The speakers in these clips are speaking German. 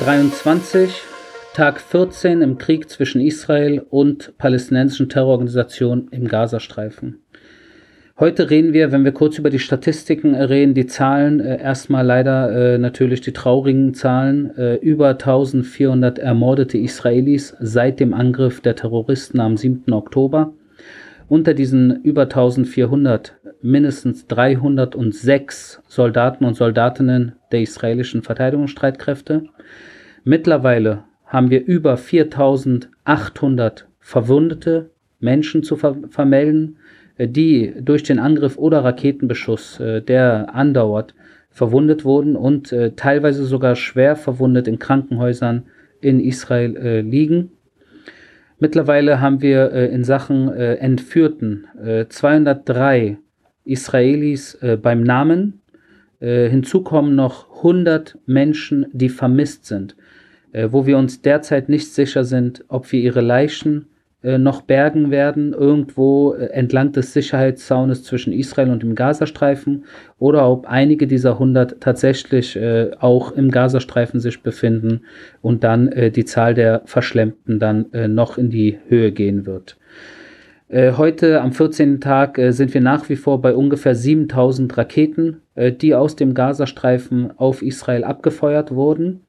Oktober 23, Tag 14 im Krieg zwischen Israel und palästinensischen Terrororganisationen im Gazastreifen. Heute reden wir, wenn wir kurz über die Statistiken reden, die Zahlen, äh, erstmal leider äh, natürlich die traurigen Zahlen, äh, über 1400 ermordete Israelis seit dem Angriff der Terroristen am 7. Oktober. Unter diesen über 1400 mindestens 306 Soldaten und Soldatinnen der israelischen Verteidigungsstreitkräfte. Mittlerweile haben wir über 4800 verwundete Menschen zu ver vermelden äh, die durch den Angriff oder Raketenbeschuss, äh, der andauert, verwundet wurden und äh, teilweise sogar schwer verwundet in Krankenhäusern in Israel liegen. Mittlerweile haben wir in Sachen Entführten 203 Israelis beim Namen. Hinzu kommen noch 100 Menschen, die vermisst sind, wo wir uns derzeit nicht sicher sind, ob wir ihre Leichen äh, noch bergen werden, irgendwo äh, entlang des Sicherheitszaunes zwischen Israel und dem Gazastreifen, oder ob einige dieser 100 tatsächlich äh, auch im Gazastreifen sich befinden und dann äh, die Zahl der Verschlemmten dann äh, noch in die Höhe gehen wird. Äh, heute am 14. Tag sind wir nach wie vor bei ungefähr 7000 Raketen, die aus dem Gazastreifen auf Israel abgefeuert wurden.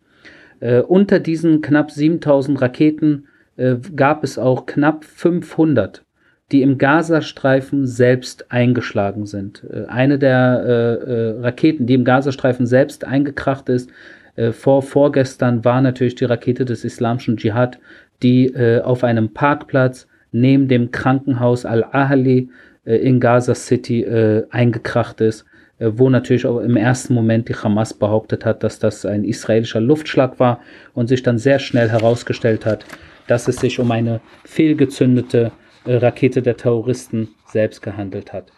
unter diesen knapp 7000 Raketen äh, gab es auch knapp 500, die im Gazastreifen selbst eingeschlagen sind. Äh, eine der äh, äh, Raketen, die im Gazastreifen selbst eingekracht ist, äh, vor vorgestern war natürlich die Rakete des islamischen Dschihad, die auf einem Parkplatz neben dem Krankenhaus Al-Ahli in Gaza City eingekracht ist wo natürlich auch im ersten Moment die Hamas behauptet hat, dass das ein israelischer Luftschlag war und sich dann sehr schnell herausgestellt hat, dass es sich um eine fehlgezündete äh, Rakete der Terroristen selbst gehandelt hat.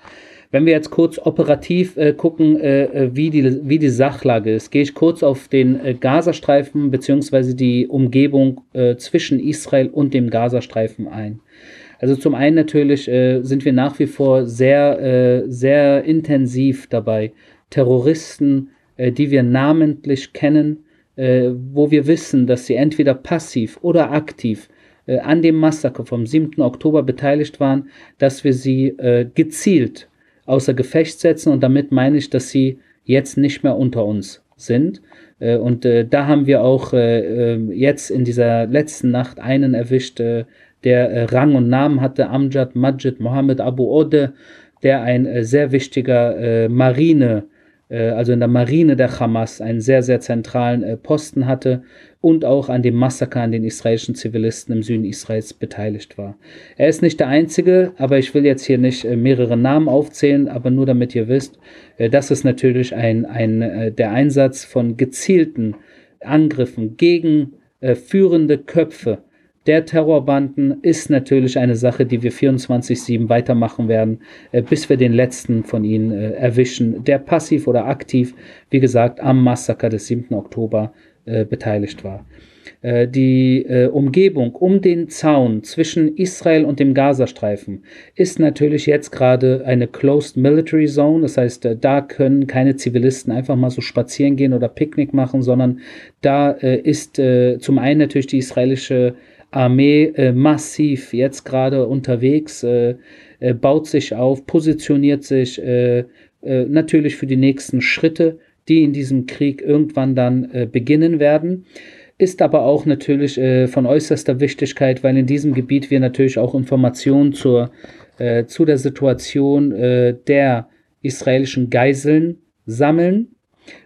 Wenn wir jetzt kurz operativ äh, gucken, äh, äh wie, die, wie die Sachlage ist, gehe ich kurz auf den äh, Gazastreifen bzw. die Umgebung äh, zwischen Israel und dem Gazastreifen ein. Also zum einen natürlich sind wir nach wie vor sehr, sehr intensiv dabei, Terroristen, die wir namentlich kennen, äh, wo wir wissen, dass sie entweder passiv oder aktiv äh, an dem Massaker vom 7. Oktober beteiligt waren, dass wir sie äh, gezielt außer Gefecht setzen und damit meine ich, dass sie jetzt nicht mehr unter uns sind. Äh, und äh, da haben wir auch äh, jetzt in dieser letzten Nacht einen erwischt, der Rang und Namen hatte, Amjad Majid Mohammed Abu Ode, der ein sehr wichtiger Marine- äh, also in der Marine der Hamas, einen sehr, sehr zentralen äh, Posten hatte und auch an dem Massaker an den israelischen Zivilisten im Süden Israels beteiligt war. Er ist nicht der Einzige, aber ich will jetzt hier nicht äh, mehrere Namen aufzählen, aber nur damit ihr wisst, das ist natürlich ein, ein, der Einsatz von gezielten Angriffen gegen führende Köpfe der Terrorbanden ist natürlich eine Sache, die wir 24-7 weitermachen werden, äh, bis wir den letzten von ihnen äh, erwischen, der passiv oder aktiv, wie gesagt, am Massaker des 7. Oktober äh, beteiligt war. Die Umgebung um den Zaun zwischen Israel und dem Gazastreifen ist natürlich jetzt gerade eine Closed Military Zone. Das heißt, da können keine Zivilisten einfach mal so spazieren gehen oder Picknick machen, sondern da ist zum einen natürlich die israelische Armee äh, massiv jetzt gerade unterwegs, äh, äh, baut sich auf, positioniert sich äh, äh, natürlich für die nächsten Schritte, die in diesem Krieg irgendwann dann äh, beginnen werden. Ist aber auch natürlich von äußerster Wichtigkeit, weil in diesem Gebiet wir natürlich auch Informationen zur, zu der Situation der israelischen Geiseln sammeln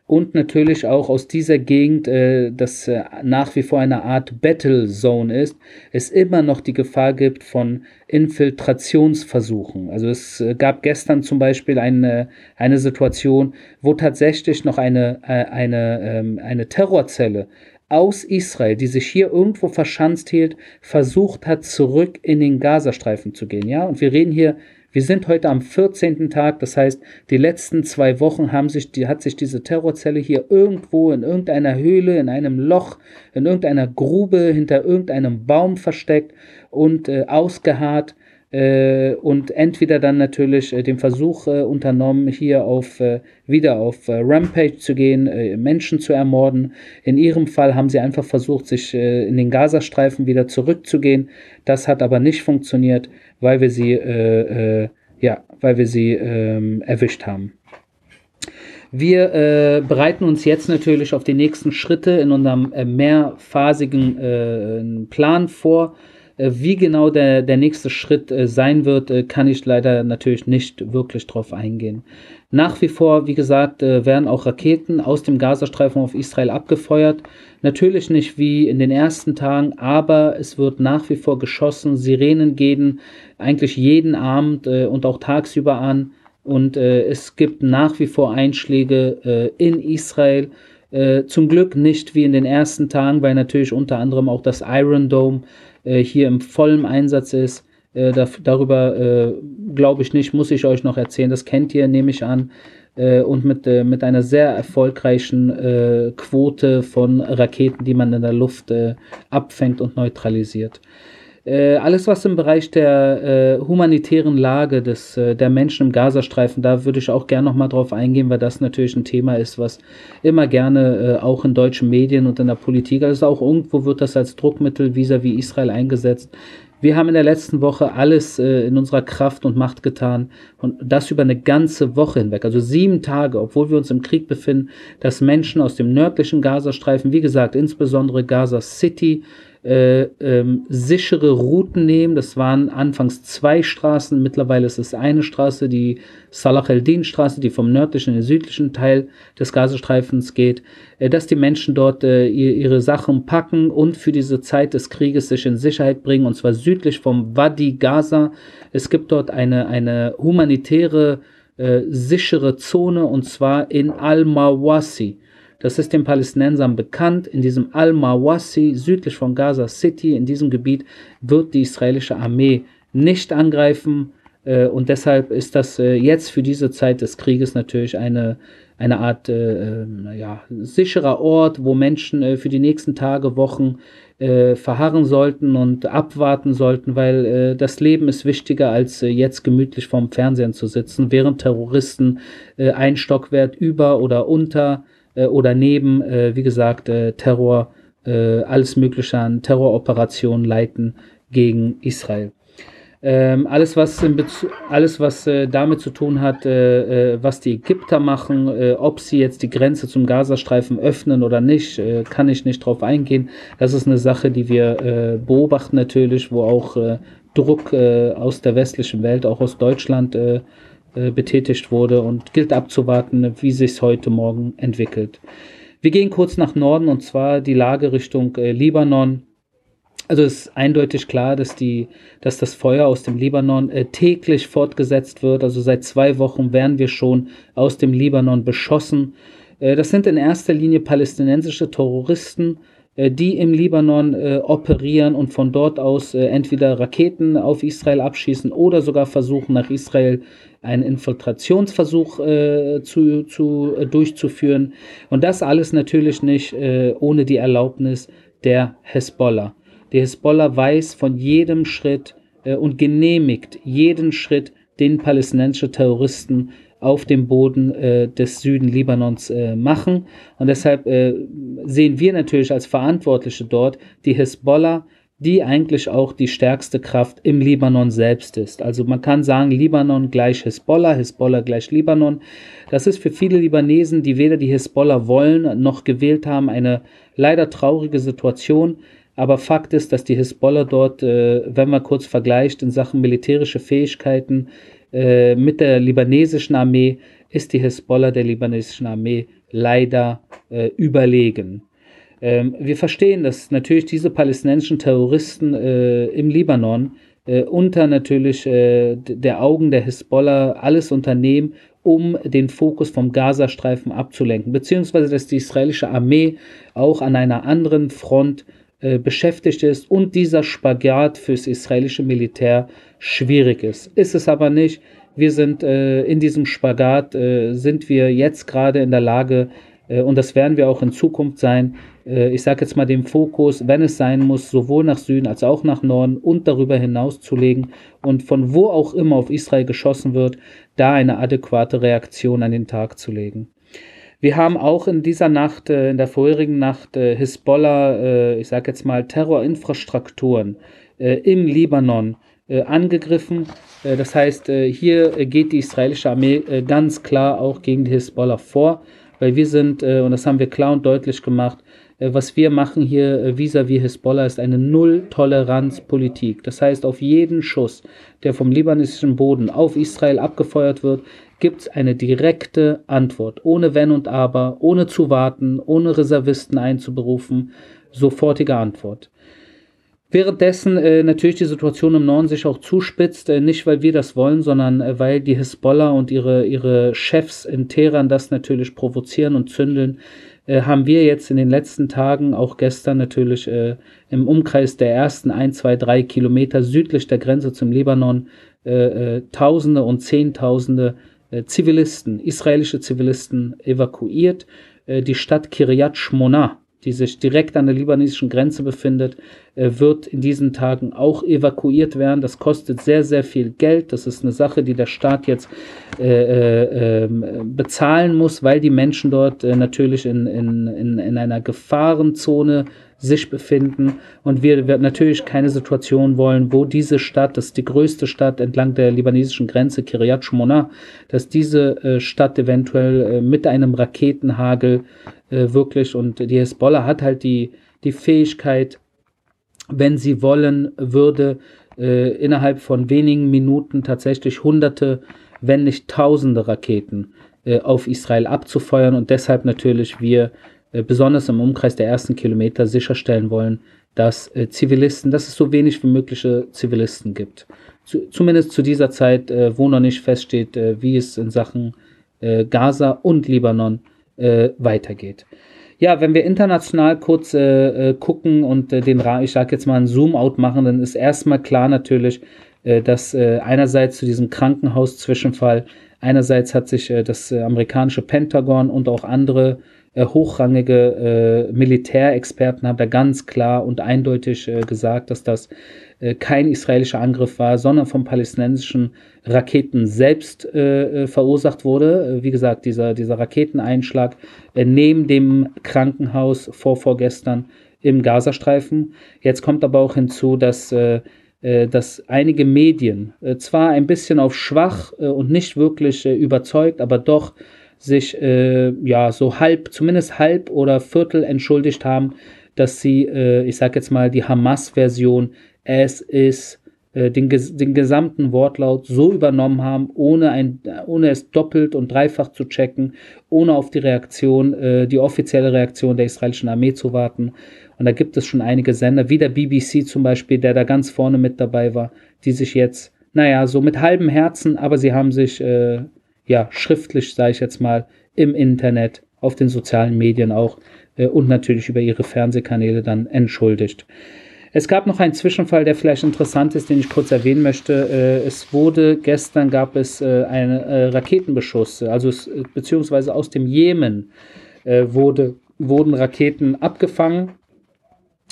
und natürlich auch aus dieser Gegend, äh, das äh, nach wie vor eine Art Battle Zone ist, es immer noch die Gefahr gibt von Infiltrationsversuchen. Also es äh, gab gestern zum Beispiel eine, eine Situation, wo tatsächlich noch eine, äh, eine, ähm, eine Terrorzelle aus Israel, die sich hier irgendwo verschanzt hielt, versucht hat, zurück in den Gazastreifen zu gehen. Ja, und wir reden hier wir sind heute am 14. Tag, das heißt, die letzten zwei Wochen haben sich, die, hat sich diese Terrorzelle hier irgendwo in irgendeiner Höhle, in einem Loch, in irgendeiner Grube, hinter irgendeinem Baum versteckt und äh, ausgeharrt und entweder dann natürlich äh, den Versuch äh, unternommen, hier auf äh, wieder auf äh, Rampage zu gehen, äh, Menschen zu ermorden. In ihrem Fall haben sie einfach versucht, sich in den Gazastreifen wieder zurückzugehen. Das hat aber nicht funktioniert, weil wir sie ja, weil wir sie ähm, erwischt haben. Wir äh, bereiten uns jetzt natürlich auf die nächsten Schritte in unserem äh, mehrphasigen äh, Plan vor. Äh, wie genau der, der nächste Schritt äh, sein wird, äh, kann ich leider natürlich nicht wirklich drauf eingehen. Nach wie vor, wie gesagt, werden auch Raketen aus dem Gazastreifen auf Israel abgefeuert. Natürlich nicht wie in den ersten Tagen, aber es wird nach wie vor geschossen. Sirenen gehen eigentlich jeden Abend und auch tagsüber an. Und es gibt nach wie vor Einschläge in Israel. zum Glück nicht wie in den ersten Tagen, weil natürlich unter anderem auch das Iron Dome äh, hier im vollen Einsatz ist. Äh, da, darüber äh, glaube ich nicht, muss ich euch noch erzählen. Das kennt ihr, nehme ich an. Äh, und mit, äh, mit einer sehr erfolgreichen Quote von Raketen, die man in der Luft abfängt und neutralisiert. Alles, was im Bereich der humanitären Lage des, der Menschen im Gazastreifen, da würde ich auch gerne nochmal drauf eingehen, weil das natürlich ein Thema ist, was immer gerne auch in deutschen Medien und in der Politik, also auch irgendwo wird das als Druckmittel vis-à-vis -vis Israel eingesetzt. Wir haben in der letzten Woche alles äh, in unserer Kraft und Macht getan und das über eine ganze Woche hinweg, also sieben Tage, obwohl wir uns im Krieg befinden, dass Menschen aus dem nördlichen Gazastreifen, wie gesagt, insbesondere Gaza City, äh, ähm, sichere Routen nehmen. Das waren anfangs zwei Straßen, mittlerweile ist es eine Straße, die Salah el-Din-Straße, die vom nördlichen in den südlichen Teil des Gazastreifens geht, äh, dass die Menschen dort äh, ihre Sachen packen und für diese Zeit des Krieges sich in Sicherheit bringen, und zwar südlich vom Wadi Gaza. Es gibt dort eine, eine humanitäre, äh, sichere Zone, und zwar in Al-Mawasi. Das ist den Palästinensern bekannt. In diesem Al-Mawasi, südlich von Gaza City, in diesem Gebiet, wird die israelische Armee nicht angreifen. Äh, und deshalb ist das äh, jetzt für diese Zeit des Krieges natürlich eine, eine Art äh, ja, sicherer Ort, wo Menschen äh, für die nächsten Tage, Wochen äh, verharren sollten und abwarten sollten, weil äh, das Leben ist wichtiger, als jetzt gemütlich vorm Fernsehen zu sitzen, während Terroristen ein Stockwert über oder unter äh, oder neben, äh, wie gesagt, äh, Terror, äh, alles Mögliche an Terroroperationen leiten gegen Israel. Ähm, alles, was, alles, was äh, damit zu tun hat, äh, äh, was die Ägypter machen, äh, ob sie jetzt die Grenze zum Gazastreifen öffnen oder nicht, äh, kann ich nicht drauf eingehen. Das ist eine Sache, die wir äh, beobachten natürlich, wo auch Druck aus der westlichen Welt, auch aus Deutschland, äh, betätigt wurde und gilt abzuwarten, wie sich es heute Morgen entwickelt. Wir gehen kurz nach Norden und zwar die Lage Richtung äh, Libanon. Also ist eindeutig klar, dass, die, dass das Feuer aus dem Libanon äh, täglich fortgesetzt wird. Also seit zwei Wochen werden wir schon aus dem Libanon beschossen. Äh, das sind in erster Linie palästinensische Terroristen, die im Libanon äh, operieren und von dort aus äh, entweder Raketen auf Israel abschießen oder sogar versuchen, nach Israel einen Infiltrationsversuch äh, zu, zu, äh, durchzuführen. Und das alles natürlich nicht äh, ohne die Erlaubnis der Hezbollah. Die Hezbollah weiß von jedem Schritt und genehmigt jeden Schritt, den palästinensische Terroristen auf dem Boden äh, des Süden Libanons äh, machen. Und deshalb äh, sehen wir natürlich als Verantwortliche dort die Hisbollah, die eigentlich auch die stärkste Kraft im Libanon selbst ist. Also man kann sagen, Libanon gleich Hisbollah, Hisbollah gleich Libanon. Das ist für viele Libanesen, die weder die Hisbollah wollen noch gewählt haben, eine leider traurige Situation. Aber Fakt ist, dass die Hisbollah dort, äh, wenn man kurz vergleicht, in Sachen militärische Fähigkeiten äh, mit der libanesischen Armee ist die Hisbollah der libanesischen Armee leider äh, überlegen. Ähm, wir verstehen, dass natürlich diese palästinensischen Terroristen äh, im Libanon äh, unter natürlich äh, der Augen der Hisbollah alles unternehmen, um den Fokus vom Gazastreifen abzulenken, beziehungsweise dass die israelische Armee auch an einer anderen Front äh, beschäftigt ist und dieser Spagat fürs israelische Militär schwierig ist. Ist es aber nicht. Wir sind äh, in diesem Spagat, äh, sind wir jetzt gerade in der Lage, Äh, und das werden wir auch in Zukunft sein. Äh, ich sage jetzt mal den Fokus, wenn es sein muss, sowohl nach Süden als auch nach Norden und darüber hinaus zu legen und von wo auch immer auf Israel geschossen wird, da eine adäquate Reaktion an den Tag zu legen. Wir haben auch in dieser Nacht, äh, in der vorherigen Nacht, Hisbollah, ich sage jetzt mal Terrorinfrastrukturen im Libanon angegriffen. Das heißt, hier geht die israelische Armee ganz klar auch gegen die Hisbollah vor weil wir sind, äh, und das haben wir klar und deutlich gemacht, äh, was wir machen hier äh, vis-à-vis Hisbollah ist eine Null-Toleranz-Politik. Das heißt, auf jeden Schuss, der vom libanesischen Boden auf Israel abgefeuert wird, gibt es eine direkte Antwort, ohne Wenn und Aber, ohne zu warten, ohne Reservisten einzuberufen, sofortige Antwort. Währenddessen äh, natürlich die Situation im Norden sich auch zuspitzt, äh, nicht weil wir das wollen, sondern äh, weil die Hisbollah und ihre, ihre Chefs in Teheran das natürlich provozieren und zündeln, äh, haben wir jetzt in den letzten Tagen, auch gestern natürlich äh, im Umkreis der ersten ein, zwei, drei Kilometer südlich der Grenze zum Libanon, äh, Tausende und Zehntausende Zivilisten, israelische Zivilisten evakuiert. die Stadt Kiryat Shmona, die sich direkt an der libanesischen Grenze befindet, äh, wird in diesen Tagen auch evakuiert werden. Das kostet sehr, sehr viel Geld. Das ist eine Sache, die der Staat jetzt äh, äh, ähm, bezahlen muss, weil die Menschen dort äh, natürlich in, in, in, in einer Gefahrenzone sich befinden. Und wir werden natürlich keine Situation wollen, wo diese Stadt, das ist die größte Stadt entlang der libanesischen Grenze, Kiryat Shmona, dass diese äh, Stadt eventuell äh, mit einem Raketenhagel äh, wirklich und die Hezbollah hat halt die, die Fähigkeit, wenn sie wollen würde, innerhalb von wenigen Minuten tatsächlich hunderte, wenn nicht tausende Raketen auf Israel abzufeuern und deshalb natürlich wir besonders im Umkreis der ersten Kilometer sicherstellen wollen, dass äh, Zivilisten, dass es so wenig wie mögliche Zivilisten gibt. Zu, zumindest zu dieser Zeit, äh, wo noch nicht feststeht, wie es in Sachen Gaza und Libanon weitergeht. Ja, wenn wir international kurz äh, gucken und äh, den, ich sag jetzt mal einen Zoom-out machen, dann ist erstmal klar natürlich, äh, dass einerseits zu diesem Krankenhaus-Zwischenfall, einerseits hat sich das amerikanische Pentagon und auch andere äh, hochrangige äh, Militärexperten haben da ganz klar und eindeutig äh, gesagt, dass das äh, kein israelischer Angriff war, sondern vom palästinensischen Raketen selbst äh, äh, verursacht wurde. Wie gesagt, dieser, dieser Raketeneinschlag neben dem Krankenhaus vor vorgestern im Gazastreifen. Jetzt kommt aber auch hinzu, dass dass einige Medien zwar ein bisschen auf schwach und nicht wirklich überzeugt, aber doch sich äh, ja so halb, zumindest halb oder Viertel entschuldigt haben, dass sie, äh, ich sag jetzt mal, die Hamas-Version es ist äh, den, den gesamten Wortlaut so übernommen haben, ohne, ein, ohne es doppelt und dreifach zu checken, ohne auf die Reaktion, äh, die offizielle Reaktion der israelischen Armee zu warten. Und da gibt es schon einige Sender, wie der BBC zum Beispiel, der da ganz vorne mit dabei war, die sich jetzt, naja, so mit halbem Herzen, aber sie haben sich äh, ja, schriftlich, sage ich jetzt mal, im Internet, auf den sozialen Medien auch äh, und natürlich über ihre Fernsehkanäle dann entschuldigt. Es gab noch einen Zwischenfall, der vielleicht interessant ist, den ich kurz erwähnen möchte. Äh, es wurde gestern gab es äh, einen äh, Raketenbeschuss, also es, beziehungsweise aus dem Jemen äh, wurde, wurden Raketen abgefangen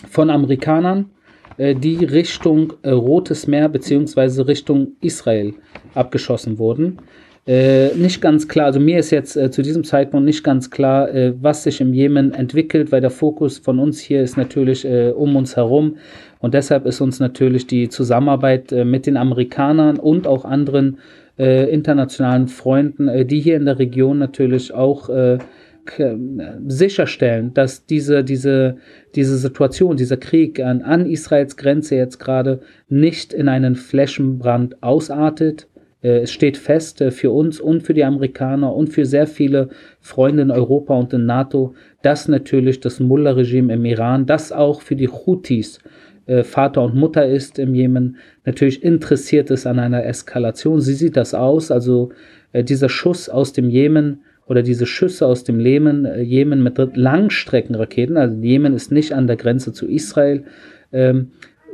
von Amerikanern, äh, die Richtung Rotes Meer beziehungsweise Richtung Israel abgeschossen wurden. Äh, nicht ganz klar, also mir ist jetzt äh, zu diesem Zeitpunkt nicht ganz klar, äh, was sich im Jemen entwickelt, weil der Fokus von uns hier ist natürlich äh, um uns herum. Und deshalb ist uns natürlich die Zusammenarbeit äh, mit den Amerikanern und auch anderen internationalen Freunden, die hier in der Region natürlich auch sicherstellen, dass diese, diese, diese Situation, dieser Krieg an, an Israels Grenze jetzt gerade nicht in einen Flächenbrand ausartet, äh, es steht fest äh, für uns und für die Amerikaner und für sehr viele Freunde in Europa und in NATO, dass natürlich das Mullah-Regime im Iran, das auch für die Houthis äh, Vater und Mutter ist im Jemen, natürlich interessiert ist an einer Eskalation. Sie sieht das aus, also dieser Schuss aus dem Jemen oder diese Schüsse aus dem Jemen, Jemen mit Langstreckenraketen, also Jemen ist nicht an der Grenze zu Israel, ähm,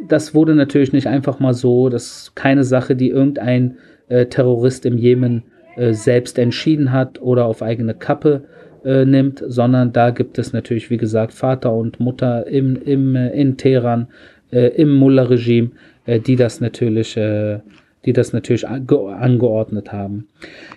das wurde natürlich nicht einfach mal so, das ist keine Sache, die irgendein äh, Terrorist im Jemen äh, selbst entschieden hat oder auf eigene Kappe äh, nimmt, sondern da gibt es natürlich, wie gesagt, Vater und Mutter im, im, äh, in Teheran, äh, im Mullah-Regime, äh, die das natürlich äh, die das natürlich angeordnet haben.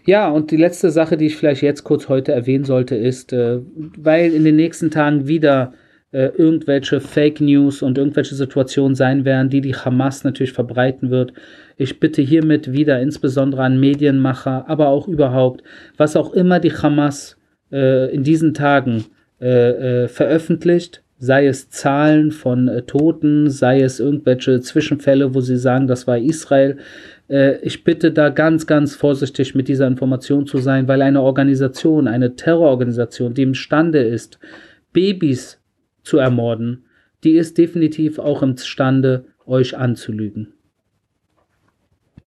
Ja, und die letzte Sache, die ich vielleicht jetzt kurz heute erwähnen sollte, ist, äh, weil in den nächsten Tagen wieder äh, irgendwelche Fake News und irgendwelche Situationen sein werden, die die Hamas natürlich verbreiten wird. Ich bitte hiermit wieder insbesondere an Medienmacher, aber auch überhaupt, was auch immer die Hamas äh, in diesen Tagen äh, äh, veröffentlicht, sei es Zahlen von äh, Toten, sei es irgendwelche Zwischenfälle, wo sie sagen, das war Israel. Äh, ich bitte da ganz, ganz vorsichtig mit dieser Information zu sein, weil eine Organisation, eine Terrororganisation, die imstande ist, Babys zu ermorden, die ist definitiv auch imstande, euch anzulügen.